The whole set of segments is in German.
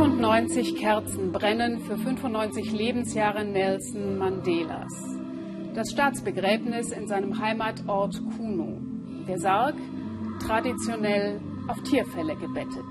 95 Kerzen brennen für 95 Lebensjahre Nelson Mandelas. Das Staatsbegräbnis in seinem Heimatort Kuno. Der Sarg traditionell auf Tierfälle gebettet.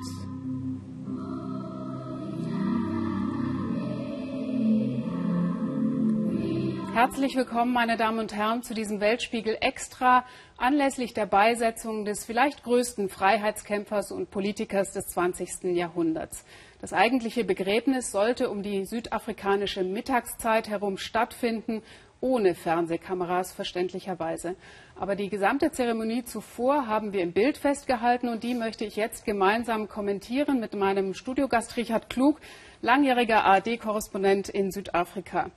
Herzlich willkommen, meine Damen und Herren, zu diesem Weltspiegel Extra anlässlich der Beisetzung des vielleicht größten Freiheitskämpfers und Politikers des 20. Jahrhunderts. Das eigentliche Begräbnis sollte um die südafrikanische Mittagszeit herum stattfinden, ohne Fernsehkameras verständlicherweise. Aber die gesamte Zeremonie zuvor haben wir im Bild festgehalten und die möchte ich jetzt gemeinsam kommentieren mit meinem Studiogast Richard Klug, langjähriger ARD-Korrespondent in Südafrika.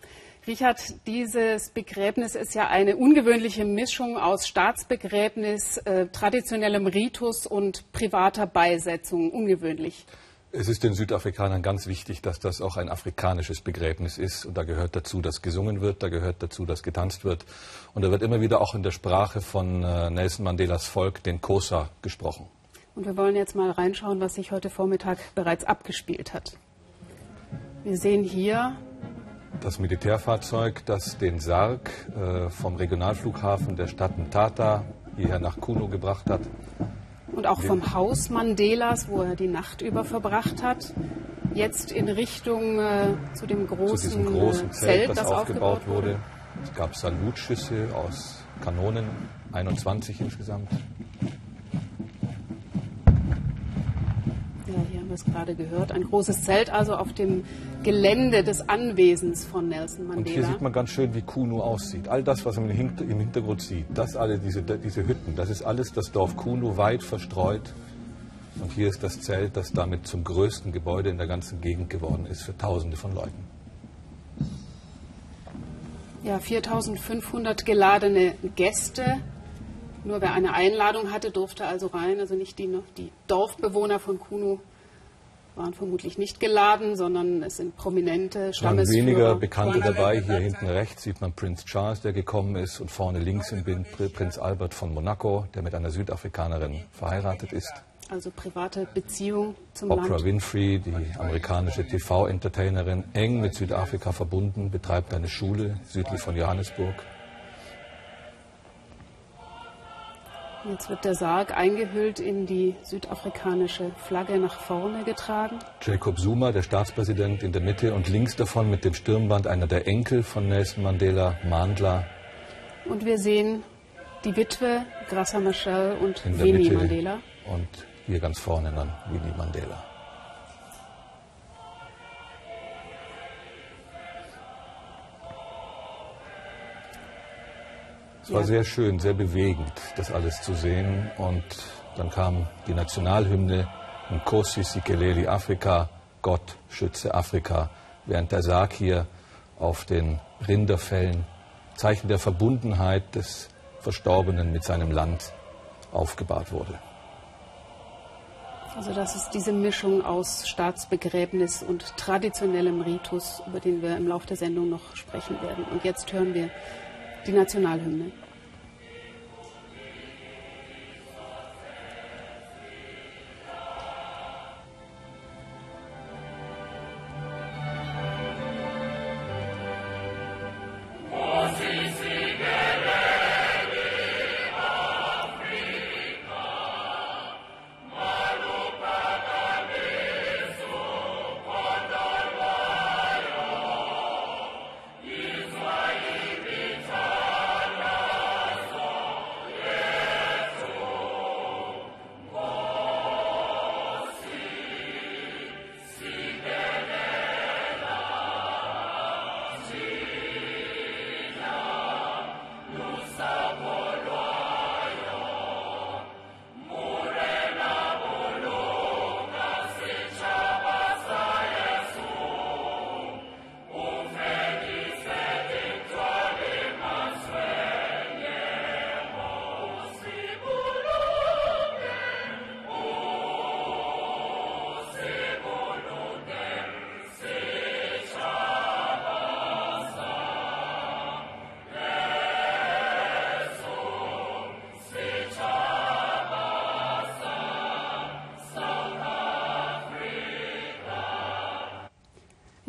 Richard, dieses Begräbnis ist ja eine ungewöhnliche Mischung aus Staatsbegräbnis, äh, traditionellem Ritus und privater Beisetzung. Ungewöhnlich. Es ist den Südafrikanern ganz wichtig, dass das auch ein afrikanisches Begräbnis ist. Und da gehört dazu, dass gesungen wird, da gehört dazu, dass getanzt wird. Und da wird immer wieder auch in der Sprache von äh, Nelson Mandelas Volk, den Kosa, gesprochen. Und wir wollen jetzt mal reinschauen, was sich heute Vormittag bereits abgespielt hat. Wir sehen hier das Militärfahrzeug, das den Sarg äh, vom Regionalflughafen der Stadt Mthatha hierher nach Kuno gebracht hat. Und auch vom Haus Mandelas, wo er die Nacht über verbracht hat. Jetzt in Richtung äh, zu dem großen, zu diesem großen äh, Zelt, das, aufgebaut, aufgebaut wurde. Es gab Salutschüsse aus Kanonen, 21 insgesamt. Wir es gerade gehört. Ein großes Zelt also auf dem Gelände des Anwesens von Nelson Mandela. Und hier sieht man ganz schön, wie Kuno aussieht. All das, was man im Hintergrund sieht, das alle, diese, diese Hütten, das ist alles das Dorf Kuno weit verstreut. Und hier ist das Zelt, das damit zum größten Gebäude in der ganzen Gegend geworden ist für Tausende von Leuten. Ja, 4500 geladene Gäste. Nur wer eine Einladung hatte, durfte also rein. Also nicht die, die Dorfbewohner von Kuno waren vermutlich nicht geladen, sondern es sind prominente Stammesführer. Weniger Bekannte dabei. Hier hinten rechts sieht man Prinz Charles, der gekommen ist, und vorne links im Bild Prinz Albert von Monaco, der mit einer Südafrikanerin verheiratet ist. Also private Beziehung zum Oprah Land. Winfrey, die amerikanische TV-Entertainerin, eng mit Südafrika verbunden, betreibt eine Schule südlich von Johannesburg. Jetzt wird der Sarg eingehüllt in die südafrikanische Flagge nach vorne getragen. Jacob Zuma, der Staatspräsident, in der Mitte und links davon mit dem Stirnband einer der Enkel von Nelson Mandela, Mandla. Und wir sehen die Witwe, Grassa Machel und Winnie Mandela. Und hier ganz vorne dann Winnie Mandela. Es war sehr schön, sehr bewegend, das alles zu sehen. Und dann kam die Nationalhymne Nkosi Sikeleli Afrika, Gott schütze Afrika, während der Sarg hier auf den Rinderfällen, Zeichen der Verbundenheit des Verstorbenen mit seinem Land, aufgebahrt wurde. Also das ist diese Mischung aus Staatsbegräbnis und traditionellem Ritus, über den wir im Laufe der Sendung noch sprechen werden. Und jetzt hören wir die Nationalhymne.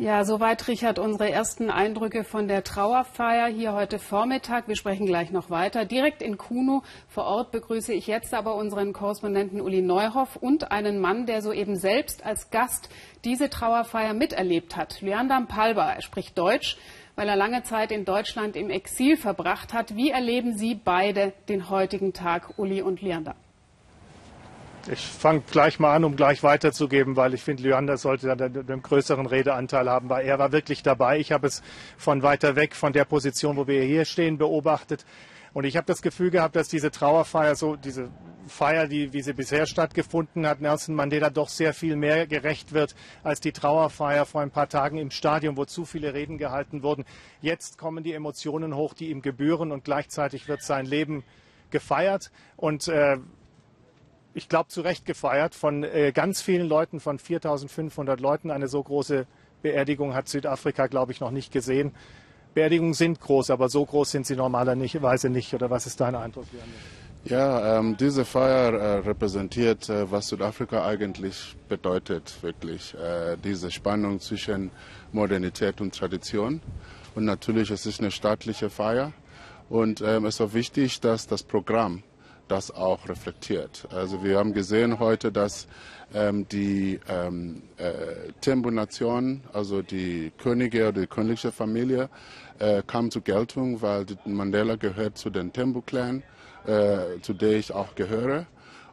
Ja, soweit, Richard, unsere ersten Eindrücke von der Trauerfeier hier heute Vormittag. Wir sprechen gleich noch weiter. Direkt in Kuno vor Ort begrüße ich jetzt aber unseren Korrespondenten Uli Neuhoff und einen Mann, der soeben selbst als Gast diese Trauerfeier miterlebt hat. Lyandam Palba, er spricht Deutsch, weil er lange Zeit in Deutschland im Exil verbracht hat. Wie erleben Sie beide den heutigen Tag, Uli und Lyandam? Ich fange gleich mal an, um gleich weiterzugeben, weil ich finde, Lyander sollte dann einen größeren Redeanteil haben, weil er war wirklich dabei. Ich habe es von weiter weg, von der Position, wo wir hier stehen, beobachtet. Und ich habe das Gefühl gehabt, dass diese Trauerfeier, so diese Feier, die, wie sie bisher stattgefunden hat, Nelson Mandela doch sehr viel mehr gerecht wird als die Trauerfeier vor ein paar Tagen im Stadion, wo zu viele Reden gehalten wurden. Jetzt kommen die Emotionen hoch, die ihm gebühren und gleichzeitig wird sein Leben gefeiert. Und äh, ich glaube, zu Recht gefeiert von äh, ganz vielen Leuten, von 4500 Leuten. Eine so große Beerdigung hat Südafrika, glaube ich, noch nicht gesehen. Beerdigungen sind groß, aber so groß sind sie normalerweise nicht. Oder was ist dein Eindruck? Ja, ähm, diese Feier äh, repräsentiert, äh, was Südafrika eigentlich bedeutet, wirklich. Äh, diese Spannung zwischen Modernität und Tradition. Und natürlich, es ist eine staatliche Feier. Und ähm, es auch wichtig, dass das Programm das auch reflektiert. Also wir haben gesehen heute, dass ähm, die ähm, äh, Tembo-Nation, also die Könige oder die königliche Familie, äh, kam zur Geltung, weil Mandela gehört zu den Tembo-Clan, äh, zu der ich auch gehöre.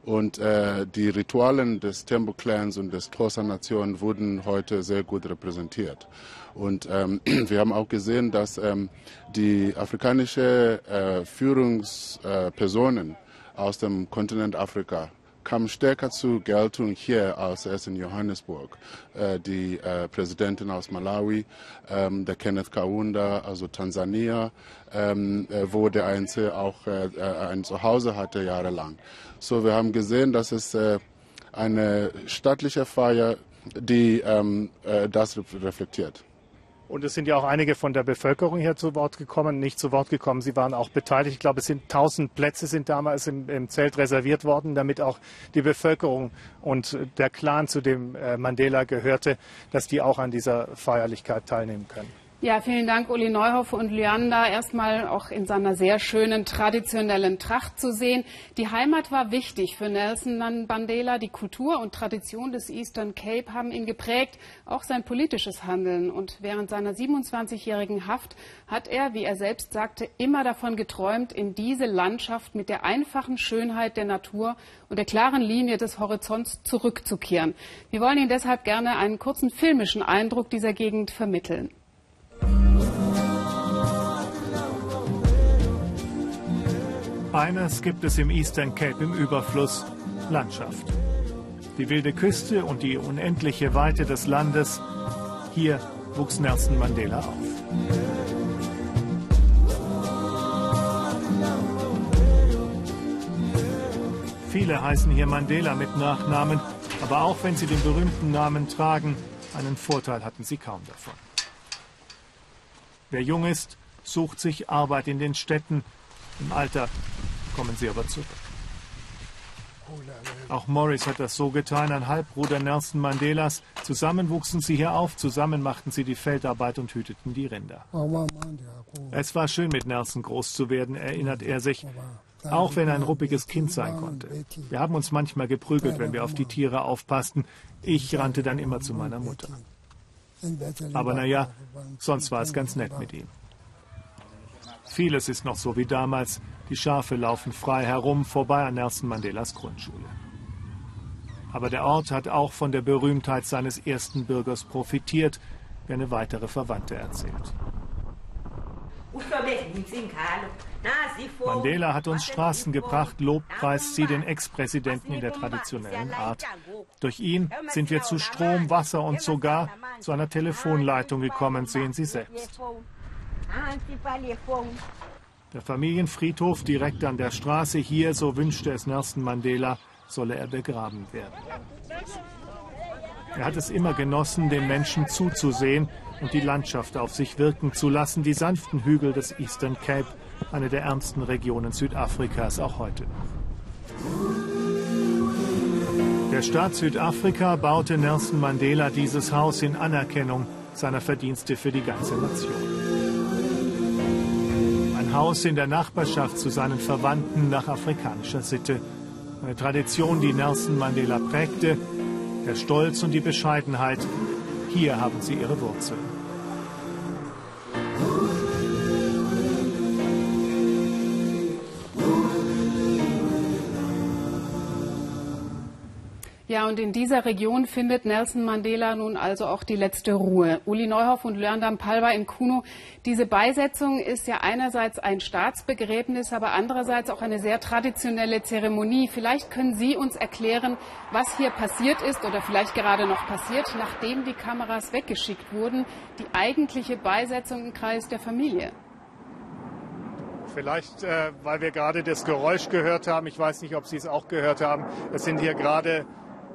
Und äh, die Ritualen des Tembo-Clans und des Xhosa-Nation wurden heute sehr gut repräsentiert. Und ähm, wir haben auch gesehen, dass ähm, die afrikanische äh, Führungspersonen aus dem Kontinent Afrika kam stärker zur Geltung hier als erst in Johannesburg. Äh, die äh, Präsidentin aus Malawi, ähm, der Kenneth Kaunda, also Tansania, ähm, äh, wo der Einzel auch äh, äh, ein Zuhause hatte jahrelang. So, wir haben gesehen, dass es äh, eine staatliche Feier, die ähm, das reflektiert. Und es sind ja auch einige von der Bevölkerung hier zu Wort gekommen, nicht zu Wort gekommen. Sie waren auch beteiligt. Ich glaube, es sind 1000 Plätze sind damals im, im Zelt reserviert worden, damit auch die Bevölkerung und der Clan, zu dem äh, Mandela gehörte, dass die auch an dieser Feierlichkeit teilnehmen können. Ja, vielen Dank, Uli Neuhoff und Lyanda. Erstmal auch in seiner sehr schönen traditionellen Tracht zu sehen. Die Heimat war wichtig für Nelson Mandela. Die Kultur und Tradition des Eastern Cape haben ihn geprägt, auch sein politisches Handeln. Und während seiner 27-jährigen Haft hat er, wie er selbst sagte, immer davon geträumt, in diese Landschaft mit der einfachen Schönheit der Natur und der klaren Linie des Horizonts zurückzukehren. Wir wollen Ihnen deshalb gerne einen kurzen filmischen Eindruck dieser Gegend vermitteln. Eines gibt es im Eastern Cape im Überfluss, Landschaft. Die wilde Küste und die unendliche Weite des Landes, hier wuchs Nelson Mandela auf. Viele heißen hier Mandela mit Nachnamen, aber auch wenn sie den berühmten Namen tragen, einen Vorteil hatten sie kaum davon. Wer jung ist, sucht sich Arbeit in den Städten. Im Alter kommen sie aber zurück. Auch Morris hat das so getan, ein Halbbruder Nelson Mandelas. Zusammen wuchsen sie hier auf, zusammen machten sie die Feldarbeit und hüteten die Rinder. Es war schön, mit Nelson groß zu werden, erinnert er sich. Auch wenn er ein ruppiges Kind sein konnte. Wir haben uns manchmal geprügelt, wenn wir auf die Tiere aufpassten. Ich rannte dann immer zu meiner Mutter. Aber naja, sonst war es ganz nett mit ihm. Vieles ist noch so wie damals. Die Schafe laufen frei herum, vorbei an Nelson Mandelas Grundschule. Aber der Ort hat auch von der Berühmtheit seines ersten Bürgers profitiert, wie eine weitere Verwandte erzählt. Mandela hat uns Straßen gebracht, lobpreist sie den Ex-Präsidenten in der traditionellen Art. Durch ihn sind wir zu Strom, Wasser und sogar zu einer Telefonleitung gekommen, sehen Sie selbst. Der Familienfriedhof direkt an der Straße hier, so wünschte es Nelson Mandela, solle er begraben werden. Er hat es immer genossen, den Menschen zuzusehen und die Landschaft auf sich wirken zu lassen, die sanften Hügel des Eastern Cape, eine der ärmsten Regionen Südafrikas, auch heute Der Staat Südafrika baute Nelson Mandela dieses Haus in Anerkennung seiner Verdienste für die ganze Nation. Haus in der Nachbarschaft zu seinen Verwandten nach afrikanischer Sitte. Eine Tradition, die Nelson Mandela prägte. Der Stolz und die Bescheidenheit. Hier haben sie ihre Wurzeln. Ja, und in dieser Region findet Nelson Mandela nun also auch die letzte Ruhe. Uli Neuhoff und Lörndam Palva in Kuno. Diese Beisetzung ist ja einerseits ein Staatsbegräbnis, aber andererseits auch eine sehr traditionelle Zeremonie. Vielleicht können Sie uns erklären, was hier passiert ist oder vielleicht gerade noch passiert, nachdem die Kameras weggeschickt wurden. Die eigentliche Beisetzung im Kreis der Familie. Vielleicht, äh, weil wir gerade das Geräusch gehört haben. Ich weiß nicht, ob Sie es auch gehört haben. Es sind hier gerade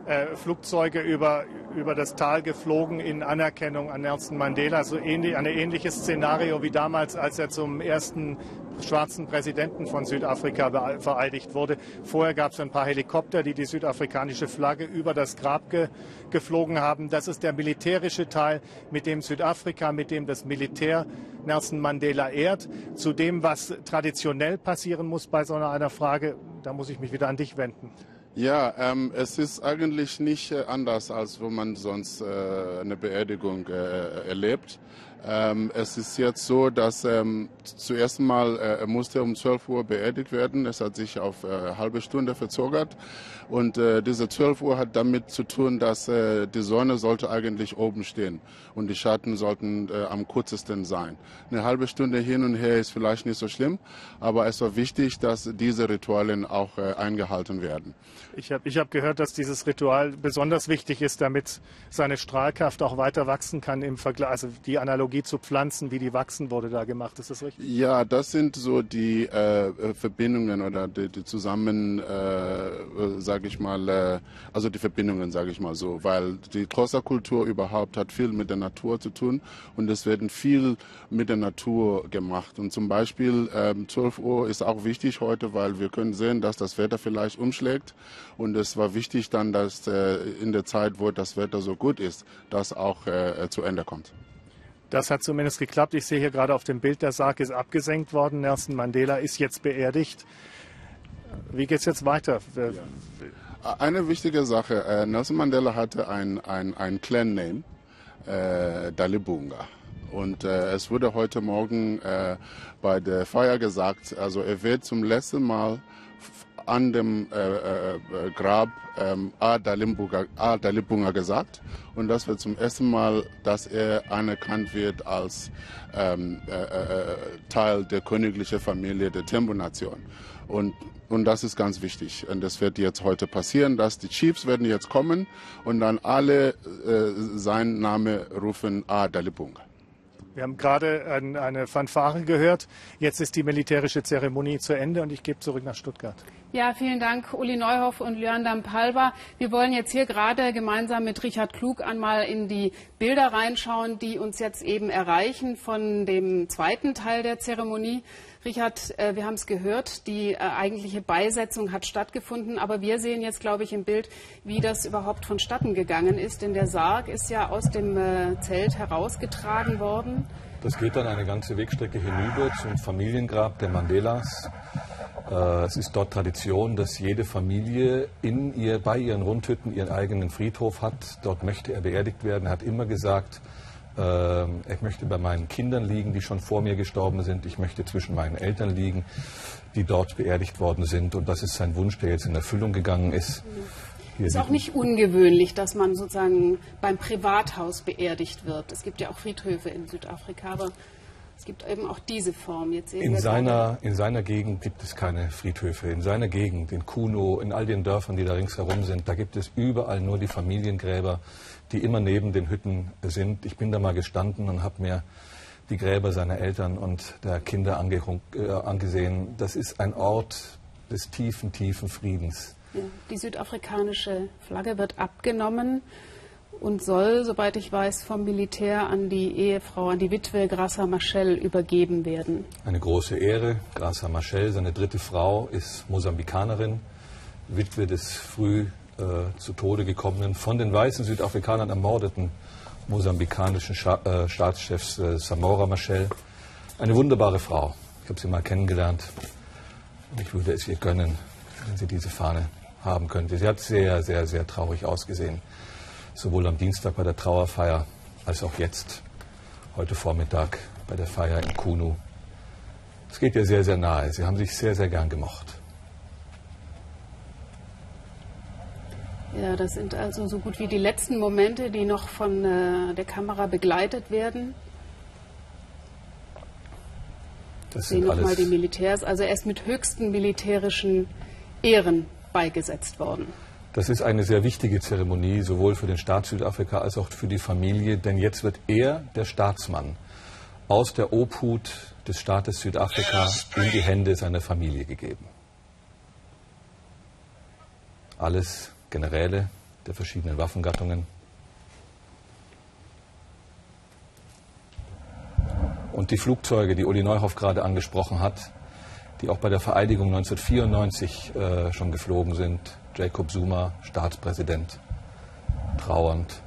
äh, Flugzeuge über, über das Tal geflogen in Anerkennung an Nelson Mandela. So ähnlich, ein ähnliches Szenario wie damals, als er zum ersten schwarzen Präsidenten von Südafrika vereidigt wurde. Vorher gab es ein paar Helikopter, die die südafrikanische Flagge über das Grab ge geflogen haben. Das ist der militärische Teil, mit dem Südafrika, mit dem das Militär Nelson Mandela ehrt. Zu dem, was traditionell passieren muss bei so einer Frage, da muss ich mich wieder an dich wenden. Ja, ähm, es ist eigentlich nicht äh, anders, als wenn man sonst äh, eine Beerdigung äh, erlebt. Ähm, es ist jetzt so, dass ähm, zuerst mal äh, musste um 12 Uhr beerdigt werden. Es hat sich auf äh, halbe Stunde verzögert. Und äh, diese 12 Uhr hat damit zu tun, dass äh, die Sonne sollte eigentlich oben stehen und die Schatten sollten äh, am kürzesten sein. Eine halbe Stunde hin und her ist vielleicht nicht so schlimm, aber es war wichtig, dass diese Ritualen auch äh, eingehalten werden. Ich habe ich hab gehört, dass dieses Ritual besonders wichtig ist, damit seine Strahlkraft auch weiter wachsen kann im Vergleich, also die Analogie zu Pflanzen, wie die wachsen, wurde da gemacht. Ist das richtig? Ja, das sind so die äh, Verbindungen oder die, die zusammen, äh, sage ich mal, äh, also die Verbindungen, sage ich mal so, weil die Xhosa-Kultur überhaupt hat viel mit der Natur zu tun und es werden viel mit der Natur gemacht. Und zum Beispiel ähm, 12 Uhr ist auch wichtig heute, weil wir können sehen, dass das Wetter vielleicht umschlägt und es war wichtig dann, dass äh, in der Zeit, wo das Wetter so gut ist, das auch äh, zu Ende kommt. Das hat zumindest geklappt. Ich sehe hier gerade auf dem Bild, der Sarg ist abgesenkt worden. Nelson Mandela ist jetzt beerdigt. Wie geht es jetzt weiter? Ja. Eine wichtige Sache, äh, Nelson Mandela hatte ein, ein, ein Clan-Name, äh, Dalibunga. Und äh, es wurde heute Morgen äh, bei der Feier gesagt, also er wird zum letzten Mal an dem äh, äh, Grab ähm, A. Dalibunga gesagt. Und das wird zum ersten Mal, dass er anerkannt wird als ähm, äh, äh, Teil der königlichen Familie der Tembo-Nation. Und, und das ist ganz wichtig. Und das wird jetzt heute passieren, dass die Chiefs werden jetzt kommen und dann alle äh, seinen Namen rufen A. Dalibunga. Wir haben gerade eine Fanfare gehört. Jetzt ist die militärische Zeremonie zu Ende und ich gebe zurück nach Stuttgart. Ja, vielen Dank, Uli Neuhoff und Leandam Palva. Wir wollen jetzt hier gerade gemeinsam mit Richard Klug einmal in die Bilder reinschauen, die uns jetzt eben erreichen von dem zweiten Teil der Zeremonie. Richard, äh, wir haben es gehört, die äh, eigentliche Beisetzung hat stattgefunden, aber wir sehen jetzt, glaube ich, im Bild, wie das überhaupt vonstatten gegangen ist. Denn der Sarg ist ja aus dem äh, Zelt herausgetragen worden. Das geht dann eine ganze Wegstrecke hinüber zum Familiengrab der Mandelas. Es ist dort Tradition, dass jede Familie in ihr, bei ihren Rundhütten ihren eigenen Friedhof hat. Dort möchte er beerdigt werden. Er hat immer gesagt, ich möchte bei meinen Kindern liegen, die schon vor mir gestorben sind. Ich möchte zwischen meinen Eltern liegen, die dort beerdigt worden sind. Und das ist sein Wunsch, der jetzt in Erfüllung gegangen ist. Es ist auch nicht ungewöhnlich, dass man sozusagen beim Privathaus beerdigt wird. Es gibt ja auch Friedhöfe in Südafrika, aber es gibt eben auch diese Form. Jetzt in, seiner, in seiner Gegend gibt es keine Friedhöfe. In seiner Gegend, in Kuno, in all den Dörfern, die da ringsherum sind, da gibt es überall nur die Familiengräber, die immer neben den Hütten sind. Ich bin da mal gestanden und habe mir die Gräber seiner Eltern und der Kinder ange äh, angesehen. Das ist ein Ort des tiefen, tiefen Friedens. Ja, die südafrikanische Flagge wird abgenommen und soll, soweit ich weiß, vom Militär an die Ehefrau, an die Witwe Grassa Machel übergeben werden. Eine große Ehre. Grassa Machel, seine dritte Frau, ist Mosambikanerin, Witwe des früh äh, zu Tode gekommenen, von den weißen Südafrikanern ermordeten mosambikanischen äh, Staatschefs äh, Samora Machel. Eine wunderbare Frau. Ich habe sie mal kennengelernt. Ich würde es ihr gönnen, wenn sie diese Fahne haben könnte. Sie hat sehr, sehr, sehr traurig ausgesehen. Sowohl am Dienstag bei der Trauerfeier als auch jetzt, heute Vormittag bei der Feier in Kunu. Es geht ihr sehr, sehr nahe. Sie haben sich sehr, sehr gern gemocht. Ja, das sind also so gut wie die letzten Momente, die noch von äh, der Kamera begleitet werden. Das sind nochmal die Militärs. Also er ist mit höchsten militärischen Ehren beigesetzt worden. Das ist eine sehr wichtige Zeremonie, sowohl für den Staat Südafrika als auch für die Familie, denn jetzt wird er, der Staatsmann, aus der Obhut des Staates Südafrika in die Hände seiner Familie gegeben. Alles Generäle der verschiedenen Waffengattungen. Und die Flugzeuge, die Uli Neuhoff gerade angesprochen hat, die auch bei der Vereidigung 1994 äh, schon geflogen sind. Jacob Zuma, Staatspräsident, trauernd,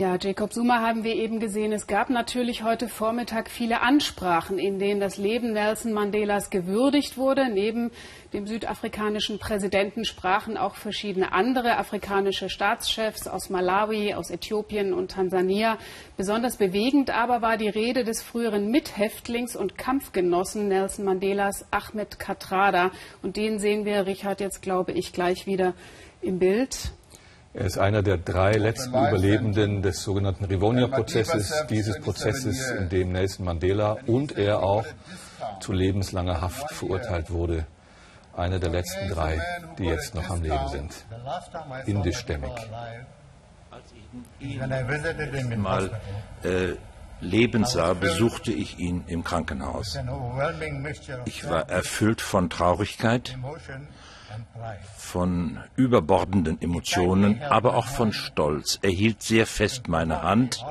Ja, Jacob Zuma haben wir eben gesehen. Es gab natürlich heute Vormittag viele Ansprachen, in denen das Leben Nelson Mandelas gewürdigt wurde. Neben dem südafrikanischen Präsidenten sprachen auch verschiedene andere afrikanische Staatschefs aus Malawi, aus Äthiopien und Tansania. Besonders bewegend aber war die Rede des früheren Mithäftlings und Kampfgenossen Nelson Mandelas, Ahmed Katrada. Und den sehen wir, Richard, jetzt glaube ich gleich wieder im Bild. Er ist einer der drei letzten Überlebenden des sogenannten Rivonia-Prozesses, dieses Prozesses, in dem Nelson Mandela und er auch zu lebenslanger Haft verurteilt wurde. Einer der letzten drei, die jetzt noch am Leben sind. Indischstämmig. Mal äh, leben sah, besuchte ich ihn im Krankenhaus. Ich war erfüllt von Traurigkeit, von überbordenden Emotionen, aber auch von Stolz. Er hielt sehr fest meine Hand.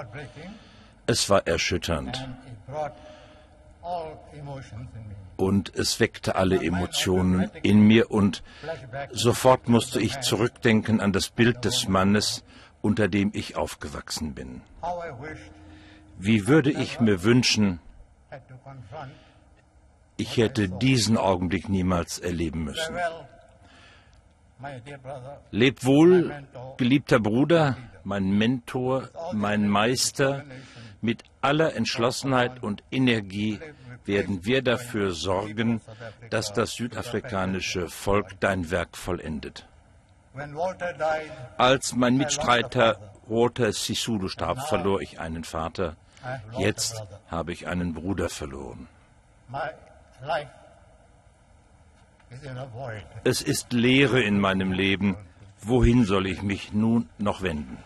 Es war erschütternd. Und es weckte alle Emotionen in mir und sofort musste ich zurückdenken an das Bild des Mannes, unter dem ich aufgewachsen bin. Wie würde ich mir wünschen, ich hätte diesen Augenblick niemals erleben müssen. Leb wohl, geliebter Bruder, mein Mentor, mein Meister. Mit aller Entschlossenheit und Energie werden wir dafür sorgen, dass das südafrikanische Volk dein Werk vollendet. Als mein Mitstreiter Walter Sisulu starb, verlor ich einen Vater. Jetzt habe ich einen Bruder verloren. Es ist Leere in meinem Leben. Wohin soll ich mich nun noch wenden?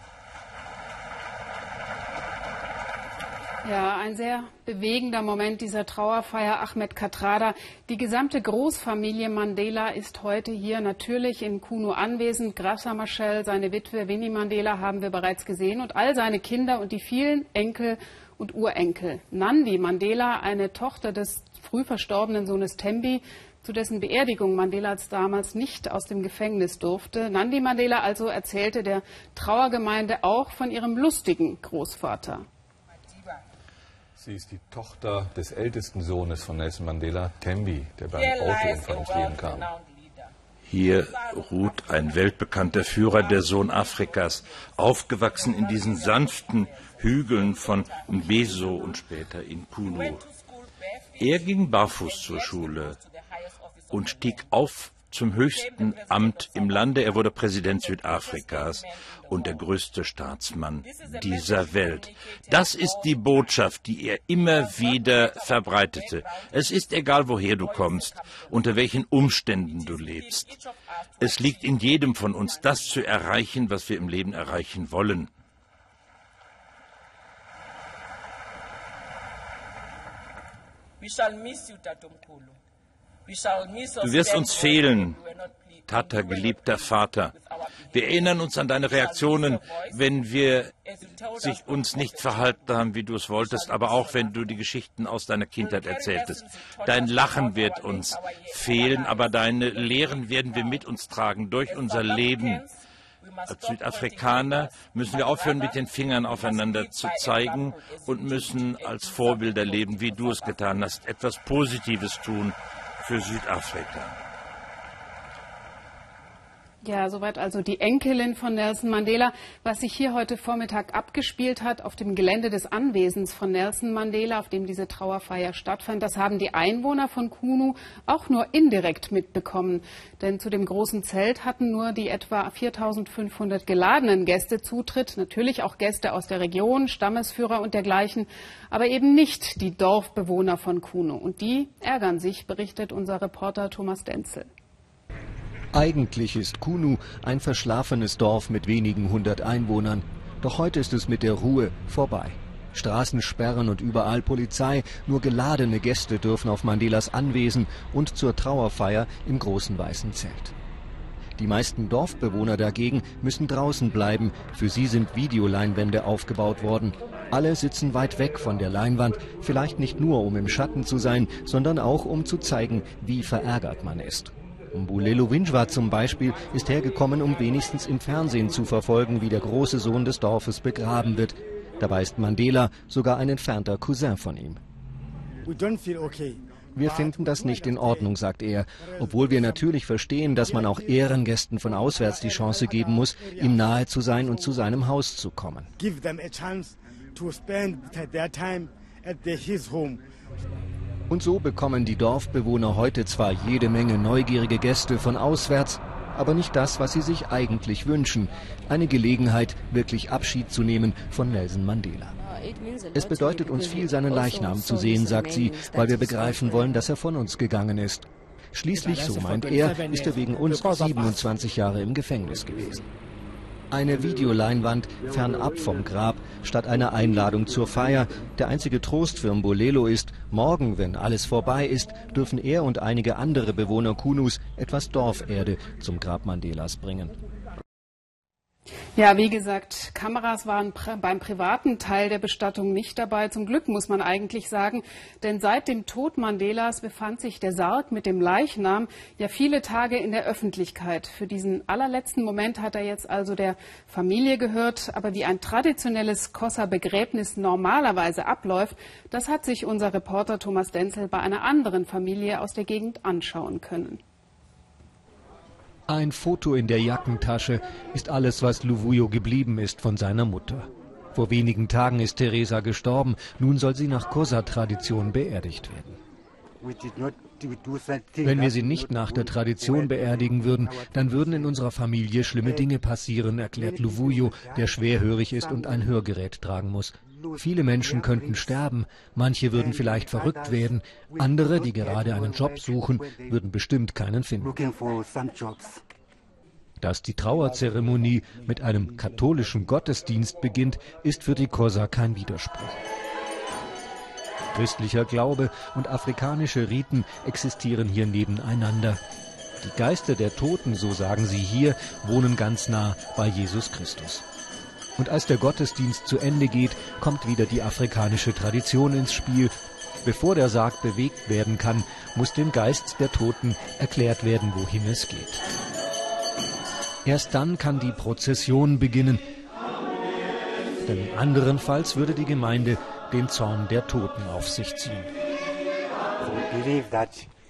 Ja, ein sehr bewegender Moment dieser Trauerfeier Ahmed Katrada. Die gesamte Großfamilie Mandela ist heute hier natürlich in Kuno anwesend. Grasa Machel, seine Witwe Winnie Mandela haben wir bereits gesehen und all seine Kinder und die vielen Enkel und Urenkel. Nandi Mandela, eine Tochter des früh verstorbenen Sohnes Tembi, zu dessen Beerdigung Mandelas damals nicht aus dem Gefängnis durfte. Nandi Mandela also erzählte der Trauergemeinde auch von ihrem lustigen Großvater. Sie ist die Tochter des ältesten Sohnes von Nelson Mandela, Tembi, der beim Autounfall ums Leben kam. Hier ruht ein weltbekannter Führer, der Sohn Afrikas, aufgewachsen in diesen sanften Hügeln von Mbeso und später in Kunu. Er ging barfuß zur Schule, und stieg auf zum höchsten Amt im Lande. Er wurde Präsident Südafrikas und der größte Staatsmann dieser Welt. Das ist die Botschaft, die er immer wieder verbreitete. Es ist egal, woher du kommst, unter welchen Umständen du lebst. Es liegt in jedem von uns, das zu erreichen, was wir im Leben erreichen wollen. We shall miss you, Du wirst uns fehlen, Tata, geliebter Vater. Wir erinnern uns an deine Reaktionen, wenn wir sich uns nicht verhalten haben, wie du es wolltest, aber auch wenn du die Geschichten aus deiner Kindheit erzähltest. Dein Lachen wird uns fehlen, aber deine Lehren werden wir mit uns tragen durch unser Leben. Als Südafrikaner müssen wir aufhören, mit den Fingern aufeinander zu zeigen und müssen als Vorbilder leben, wie du es getan hast, etwas Positives tun für Südafrika. Ja, soweit also die Enkelin von Nelson Mandela. Was sich hier heute Vormittag abgespielt hat auf dem Gelände des Anwesens von Nelson Mandela, auf dem diese Trauerfeier stattfand, das haben die Einwohner von Kunu auch nur indirekt mitbekommen. Denn zu dem großen Zelt hatten nur die etwa 4500 geladenen Gäste Zutritt. Natürlich auch Gäste aus der Region, Stammesführer und dergleichen, aber eben nicht die Dorfbewohner von Kunu. Und die ärgern sich, berichtet unser Reporter Thomas Denzel. Eigentlich ist Kunu ein verschlafenes Dorf mit wenigen hundert Einwohnern. Doch heute ist es mit der Ruhe vorbei. Straßensperren und überall Polizei, nur geladene Gäste dürfen auf Mandelas Anwesen und zur Trauerfeier im großen weißen Zelt. Die meisten Dorfbewohner dagegen müssen draußen bleiben. Für sie sind Videoleinwände aufgebaut worden. Alle sitzen weit weg von der Leinwand, vielleicht nicht nur um im Schatten zu sein, sondern auch um zu zeigen, wie verärgert man ist. Mbulelo Winjwa zum Beispiel ist hergekommen, um wenigstens im Fernsehen zu verfolgen, wie der große Sohn des Dorfes begraben wird. Dabei ist Mandela sogar ein entfernter Cousin von ihm. Wir finden das nicht in Ordnung, sagt er, obwohl wir natürlich verstehen, dass man auch Ehrengästen von auswärts die Chance geben muss, ihm nahe zu sein und zu seinem Haus zu kommen. Und so bekommen die Dorfbewohner heute zwar jede Menge neugierige Gäste von auswärts, aber nicht das, was sie sich eigentlich wünschen. Eine Gelegenheit, wirklich Abschied zu nehmen von Nelson Mandela. Es bedeutet uns viel, seinen Leichnam zu sehen, sagt sie, weil wir begreifen wollen, dass er von uns gegangen ist. Schließlich, so meint er, ist er wegen uns 27 Jahre im Gefängnis gewesen. Eine Videoleinwand fernab vom Grab statt einer Einladung zur Feier. Der einzige Trost für Mbolelo ist, morgen, wenn alles vorbei ist, dürfen er und einige andere Bewohner Kunus etwas Dorferde zum Grab Mandelas bringen. Ja, wie gesagt, Kameras waren beim privaten Teil der Bestattung nicht dabei. Zum Glück muss man eigentlich sagen, denn seit dem Tod Mandelas befand sich der Sarg mit dem Leichnam ja viele Tage in der Öffentlichkeit. Für diesen allerletzten Moment hat er jetzt also der Familie gehört. Aber wie ein traditionelles Kossa-Begräbnis normalerweise abläuft, das hat sich unser Reporter Thomas Denzel bei einer anderen Familie aus der Gegend anschauen können. Ein Foto in der Jackentasche ist alles, was Luvuyo geblieben ist von seiner Mutter. Vor wenigen Tagen ist Teresa gestorben, nun soll sie nach Kosa-Tradition beerdigt werden. Wenn wir sie nicht nach der Tradition beerdigen würden, dann würden in unserer Familie schlimme Dinge passieren, erklärt Luvuyo, der schwerhörig ist und ein Hörgerät tragen muss. Viele Menschen könnten sterben, manche würden vielleicht verrückt werden, andere, die gerade einen Job suchen, würden bestimmt keinen finden. Dass die Trauerzeremonie mit einem katholischen Gottesdienst beginnt, ist für die Kosa kein Widerspruch. Christlicher Glaube und afrikanische Riten existieren hier nebeneinander. Die Geister der Toten, so sagen sie hier, wohnen ganz nah bei Jesus Christus. Und als der Gottesdienst zu Ende geht, kommt wieder die afrikanische Tradition ins Spiel. Bevor der Sarg bewegt werden kann, muss dem Geist der Toten erklärt werden, wohin es geht. Erst dann kann die Prozession beginnen. Denn anderenfalls würde die Gemeinde den Zorn der Toten auf sich ziehen.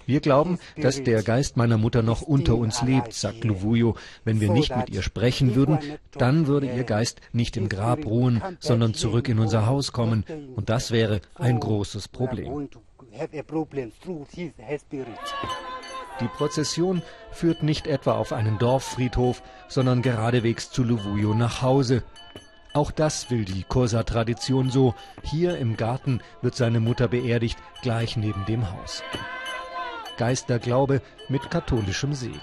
Wir glauben, dass der Geist meiner Mutter noch unter uns lebt, sagt Luvuyo. Wenn wir nicht mit ihr sprechen würden, dann würde ihr Geist nicht im Grab ruhen, sondern zurück in unser Haus kommen. Und das wäre ein großes Problem. Die Prozession führt nicht etwa auf einen Dorffriedhof, sondern geradewegs zu Luvuyo nach Hause. Auch das will die Kursa-Tradition so. Hier im Garten wird seine Mutter beerdigt, gleich neben dem Haus. Geisterglaube mit katholischem Segen.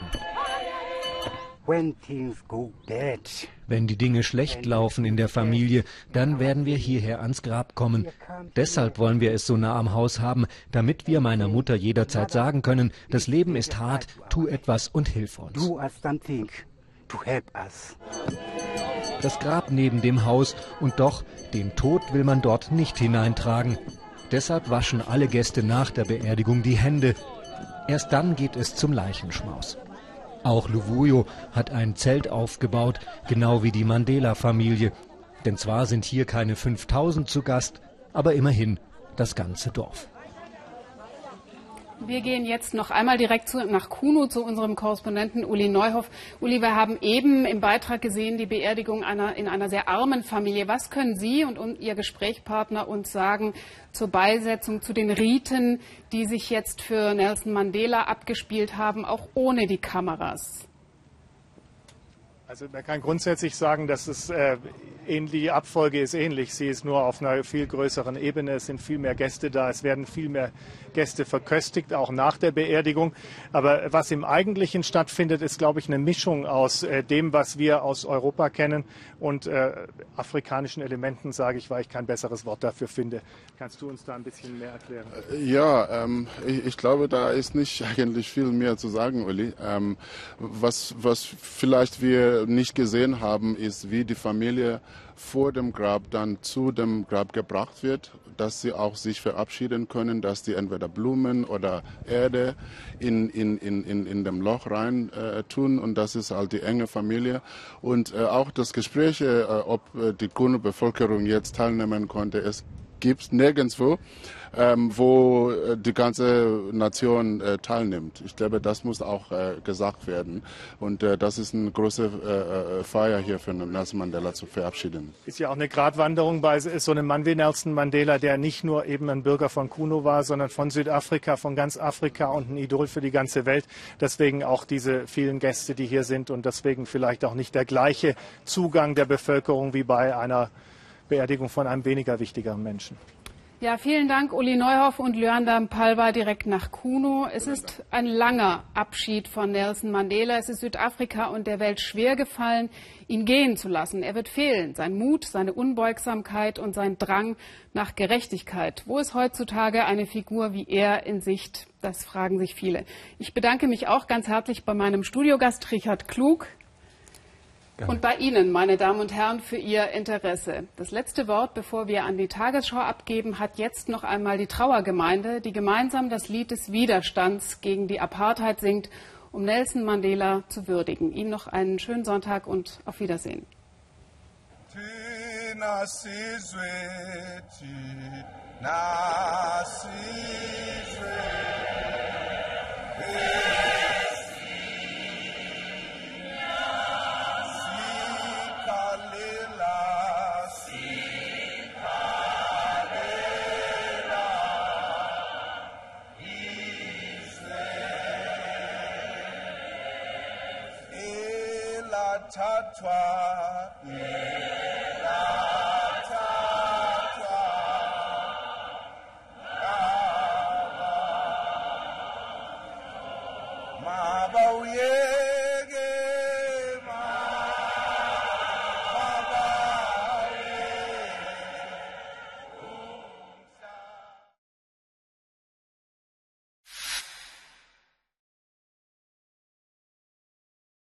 Wenn die Dinge schlecht laufen in der Familie, dann werden wir hierher ans Grab kommen. Deshalb wollen wir es so nah am Haus haben, damit wir meiner Mutter jederzeit sagen können, das Leben ist hart, tu etwas und hilf uns. Das Grab neben dem Haus und doch, den Tod will man dort nicht hineintragen. Deshalb waschen alle Gäste nach der Beerdigung die Hände. Erst dann geht es zum Leichenschmaus. Auch Luvuyo hat ein Zelt aufgebaut, genau wie die Mandela-Familie. Denn zwar sind hier keine 5000 zu Gast, aber immerhin das ganze Dorf. Wir gehen jetzt noch einmal direkt zu, nach Kuno zu unserem Korrespondenten Uli Neuhoff. Uli, wir haben eben im Beitrag gesehen, die Beerdigung einer, in einer sehr armen Familie. Was können Sie und, und Ihr Gesprächspartner uns sagen zur Beisetzung, zu den Riten, die sich jetzt für Nelson Mandela abgespielt haben, auch ohne die Kameras? Also man kann grundsätzlich sagen, dass es äh, die Abfolge ist ähnlich. Sie ist nur auf einer viel größeren Ebene. Es sind viel mehr Gäste da. Es werden viel mehr Gäste verköstigt, auch nach der Beerdigung. Aber was im Eigentlichen stattfindet, ist, glaube ich, eine Mischung aus äh, dem, was wir aus Europa kennen und äh, afrikanischen Elementen, sage ich, weil ich kein besseres Wort dafür finde. Kannst du uns da ein bisschen mehr erklären? Äh, ja, ähm, ich, ich, glaube, da ist nicht eigentlich viel mehr zu sagen, Uli. Ähm, was, was vielleicht wir nicht gesehen haben, ist, wie die Familie vor dem Grab dann zu dem Grab gebracht wird, dass sie auch sich verabschieden können, dass die entweder Blumen oder Erde in, in, in, in, in dem Loch rein äh, tun und das ist halt die enge Familie. Und äh, auch das Gespräch, äh, ob äh, die Kuno-Bevölkerung jetzt teilnehmen konnte, es gibt nirgendwo ähm, wo äh, die ganze Nation äh, teilnimmt. Ich glaube, das muss auch äh, gesagt werden. Und äh, das ist eine große äh, äh, Feier hier für Nelson Mandela zu verabschieden. Ist ja auch eine Gratwanderung bei so einem Mann wie Nelson Mandela, der nicht nur eben ein Bürger von Kuno war, sondern von Südafrika, von ganz Afrika und ein Idol für die ganze Welt. Deswegen auch diese vielen Gäste, die hier sind und deswegen vielleicht auch nicht der gleiche Zugang der Bevölkerung wie bei einer Beerdigung von einem weniger wichtigeren Menschen. Ja, vielen Dank, Uli Neuhoff und Lyanda Mpalwa direkt nach Kuno. Es ist ein langer Abschied von Nelson Mandela. Es ist Südafrika und der Welt schwer gefallen, ihn gehen zu lassen. Er wird fehlen. Sein Mut, seine Unbeugsamkeit und sein Drang nach Gerechtigkeit. Wo ist heutzutage eine Figur wie er in Sicht? Das fragen sich viele. Ich bedanke mich auch ganz herzlich bei meinem Studiogast Richard Klug. Gerne. Und bei Ihnen, meine Damen und Herren, für Ihr Interesse. Das letzte Wort, bevor wir an die Tagesschau abgeben, hat jetzt noch einmal die Trauergemeinde, die gemeinsam das Lied des Widerstands gegen die Apartheid singt, um Nelson Mandela zu würdigen. Ihnen noch einen schönen Sonntag und auf Wiedersehen. elathathwa Bonsoir.